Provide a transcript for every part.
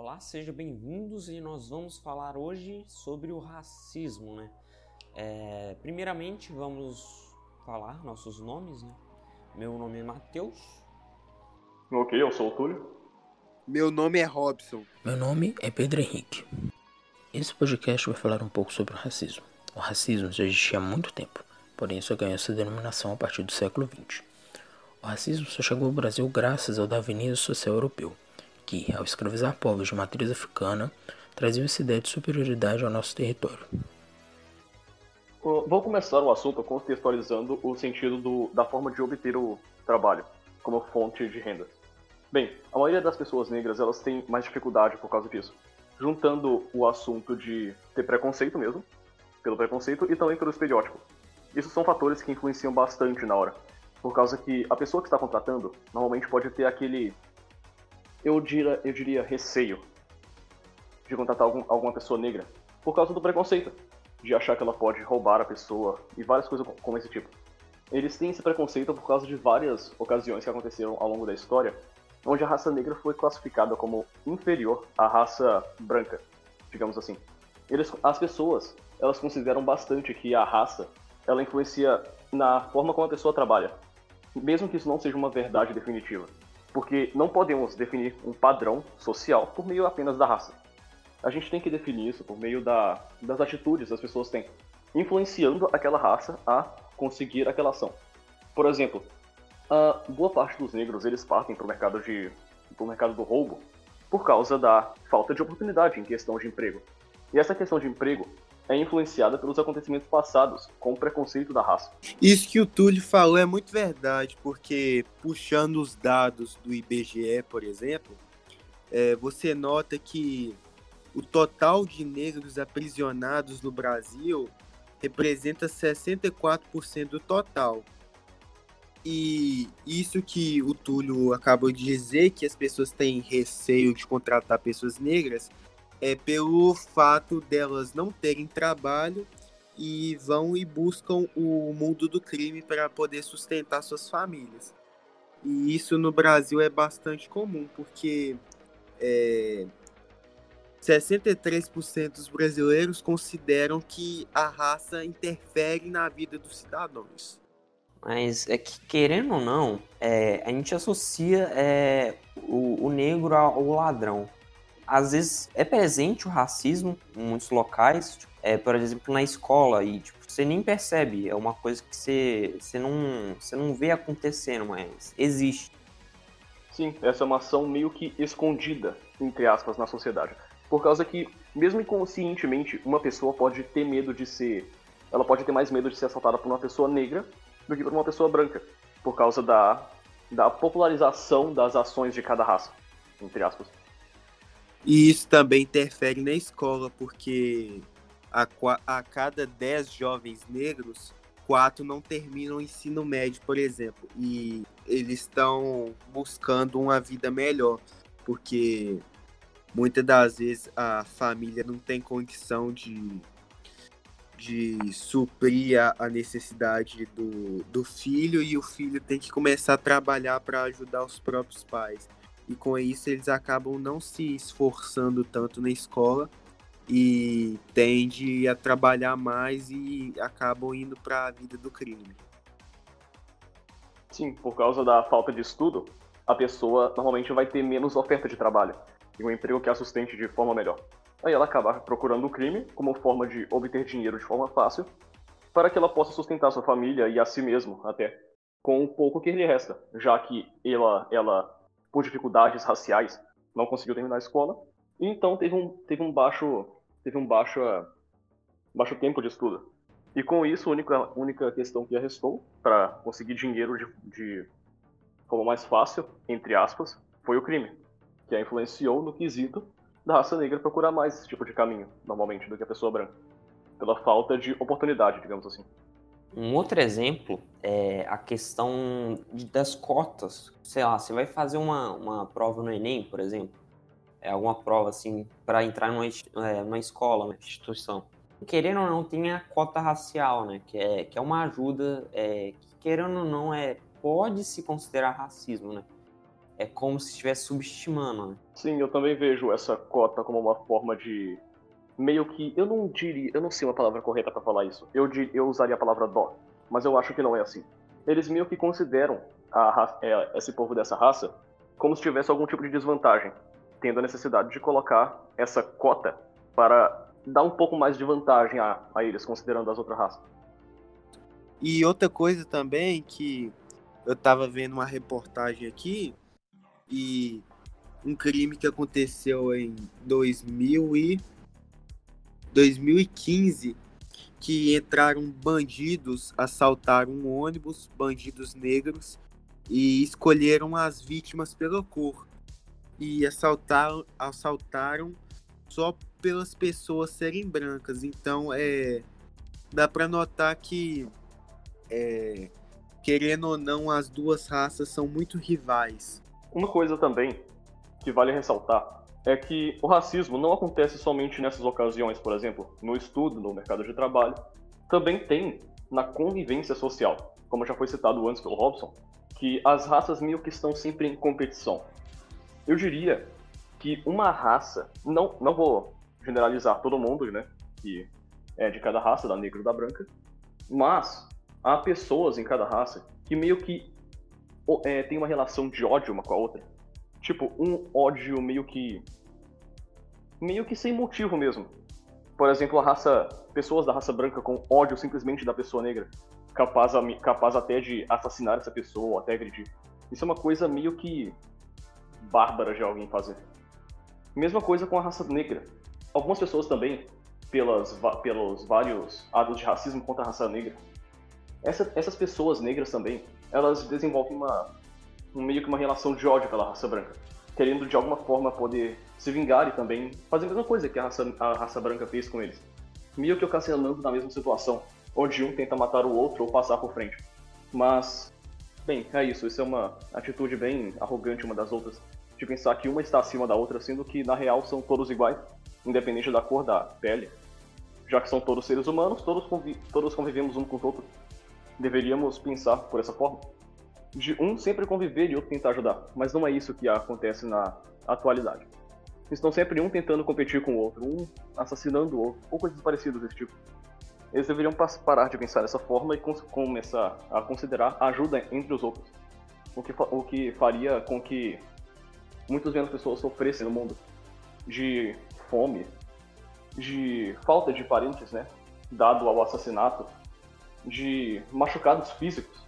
Olá, sejam bem-vindos e nós vamos falar hoje sobre o racismo, né? É, primeiramente, vamos falar nossos nomes, né? Meu nome é Matheus. Ok, eu sou o Túlio. Meu nome é Robson. Meu nome é Pedro Henrique. Esse podcast vai falar um pouco sobre o racismo. O racismo já existia há muito tempo, porém só ganhou essa denominação a partir do século XX. O racismo só chegou ao Brasil graças ao darwinismo social europeu, que, ao escravizar povos de matriz africana, trazia essa ideia de superioridade ao nosso território. Vou começar o assunto contextualizando o sentido do, da forma de obter o trabalho como fonte de renda. Bem, a maioria das pessoas negras elas têm mais dificuldade por causa disso juntando o assunto de ter preconceito mesmo, pelo preconceito, e também pelo estereótipo. Isso são fatores que influenciam bastante na hora, por causa que a pessoa que está contratando normalmente pode ter aquele, eu diria, eu diria receio de contratar algum, alguma pessoa negra, por causa do preconceito, de achar que ela pode roubar a pessoa e várias coisas como esse tipo. Eles têm esse preconceito por causa de várias ocasiões que aconteceram ao longo da história, onde a raça negra foi classificada como inferior à raça branca, digamos assim. Eles, as pessoas, elas consideram bastante que a raça, ela influencia na forma como a pessoa trabalha, mesmo que isso não seja uma verdade definitiva, porque não podemos definir um padrão social por meio apenas da raça. A gente tem que definir isso por meio da, das atitudes que as pessoas têm, influenciando aquela raça a conseguir aquela ação. Por exemplo, a boa parte dos negros eles partem para o mercado de pro mercado do roubo por causa da falta de oportunidade em questão de emprego. E essa questão de emprego é influenciada pelos acontecimentos passados, com o preconceito da raça. Isso que o Túlio falou é muito verdade, porque puxando os dados do IBGE, por exemplo, é, você nota que o total de negros aprisionados no Brasil representa 64% do total. E isso que o Túlio acabou de dizer, que as pessoas têm receio de contratar pessoas negras, é pelo fato delas não terem trabalho e vão e buscam o mundo do crime para poder sustentar suas famílias. E isso no Brasil é bastante comum, porque é, 63% dos brasileiros consideram que a raça interfere na vida dos cidadãos. Mas é que, querendo ou não, é, a gente associa é, o, o, negro ao ladrão. Às vezes é presente o racismo em muitos locais, tipo, é, por exemplo, na escola, e tipo, você nem percebe, é uma coisa que você, você, não, você não vê acontecendo, mas existe. Sim, essa é uma ação meio que escondida, entre aspas, na sociedade. Por causa que, mesmo inconscientemente, uma pessoa pode ter medo de ser. Ela pode ter mais medo de ser assaltada por uma pessoa negra do que por uma pessoa branca, por causa da, da popularização das ações de cada raça, entre aspas. E isso também interfere na escola, porque a, a cada 10 jovens negros, quatro não terminam o ensino médio, por exemplo, e eles estão buscando uma vida melhor, porque muitas das vezes a família não tem condição de de suprir a, a necessidade do, do filho e o filho tem que começar a trabalhar para ajudar os próprios pais. E com isso eles acabam não se esforçando tanto na escola e tende a trabalhar mais e acabam indo para a vida do crime. Sim, por causa da falta de estudo, a pessoa normalmente vai ter menos oferta de trabalho e um emprego que a sustente de forma melhor. Aí ela acaba procurando o crime como forma de obter dinheiro de forma fácil, para que ela possa sustentar sua família e a si mesmo até, com o pouco que lhe resta, já que ela, ela por dificuldades raciais, não conseguiu terminar a escola, e então teve um, teve um baixo, teve um baixo, baixo tempo de estudo. E com isso, a única, única questão que restou para conseguir dinheiro de, de forma mais fácil, entre aspas, foi o crime, que a influenciou no quesito da raça negra procurar mais esse tipo de caminho, normalmente, do que a pessoa branca. Pela falta de oportunidade, digamos assim. Um outro exemplo é a questão de, das cotas. Sei lá, você vai fazer uma, uma prova no Enem, por exemplo, é alguma prova assim, para entrar numa, é, numa escola, uma instituição. Querendo ou não, tem a cota racial, né? Que é, que é uma ajuda, é, que querendo ou não, é, pode se considerar racismo, né? é como se estivesse subestimando. Né? Sim, eu também vejo essa cota como uma forma de meio que eu não diria, eu não sei uma palavra correta para falar isso. Eu eu usaria a palavra dó, mas eu acho que não é assim. Eles meio que consideram a, é, esse povo dessa raça como se tivesse algum tipo de desvantagem, tendo a necessidade de colocar essa cota para dar um pouco mais de vantagem a, a eles, considerando as outras raças. E outra coisa também que eu tava vendo uma reportagem aqui e um crime que aconteceu em 2000 e 2015 que entraram bandidos, assaltaram um ônibus, bandidos negros e escolheram as vítimas pela cor e assaltaram, assaltaram só pelas pessoas serem brancas. Então é dá para notar que é, querendo ou não as duas raças são muito rivais. Uma coisa também que vale ressaltar é que o racismo não acontece somente nessas ocasiões, por exemplo, no estudo, no mercado de trabalho, também tem na convivência social, como já foi citado antes pelo Robson, que as raças meio que estão sempre em competição. Eu diria que uma raça, não, não vou generalizar todo mundo, né, que é de cada raça, da negra ou da branca, mas há pessoas em cada raça que meio que é, tem uma relação de ódio uma com a outra. Tipo, um ódio meio que. meio que sem motivo mesmo. Por exemplo, a raça. pessoas da raça branca com ódio simplesmente da pessoa negra capaz, capaz até de assassinar essa pessoa até agredir. Isso é uma coisa meio que bárbara de alguém fazer. Mesma coisa com a raça negra. Algumas pessoas também, pelas, pelos vários atos de racismo contra a raça negra, essa, essas pessoas negras também, elas desenvolvem uma, um, meio que uma relação de ódio pela raça branca, querendo de alguma forma poder se vingar e também fazer a mesma coisa que a raça, a raça branca fez com eles. Meio que ocasionando na mesma situação, onde um tenta matar o outro ou passar por frente. Mas, bem, é isso. Isso é uma atitude bem arrogante uma das outras, de pensar que uma está acima da outra, sendo que na real são todos iguais, independente da cor da pele. Já que são todos seres humanos, todos, convi todos convivemos um com os outros. Deveríamos pensar por essa forma. De um sempre conviver e outro tentar ajudar. Mas não é isso que acontece na atualidade. Estão sempre um tentando competir com o outro, um assassinando o outro, ou coisas parecidas desse tipo eles deveriam parar de pensar dessa forma e começar a considerar a ajuda entre os outros. O que, o que faria com que muitas menos pessoas sofressem no mundo de fome, de falta de parentes, né? Dado ao assassinato, de machucados físicos,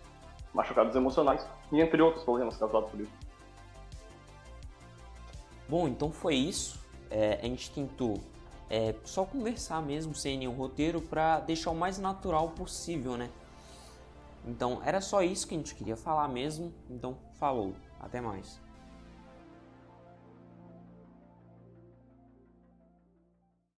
machucados emocionais e entre outros problemas causados por isso. Bom, então foi isso. É, a gente tentou é, só conversar mesmo sem nenhum roteiro para deixar o mais natural possível, né? Então era só isso que a gente queria falar mesmo. Então falou, até mais.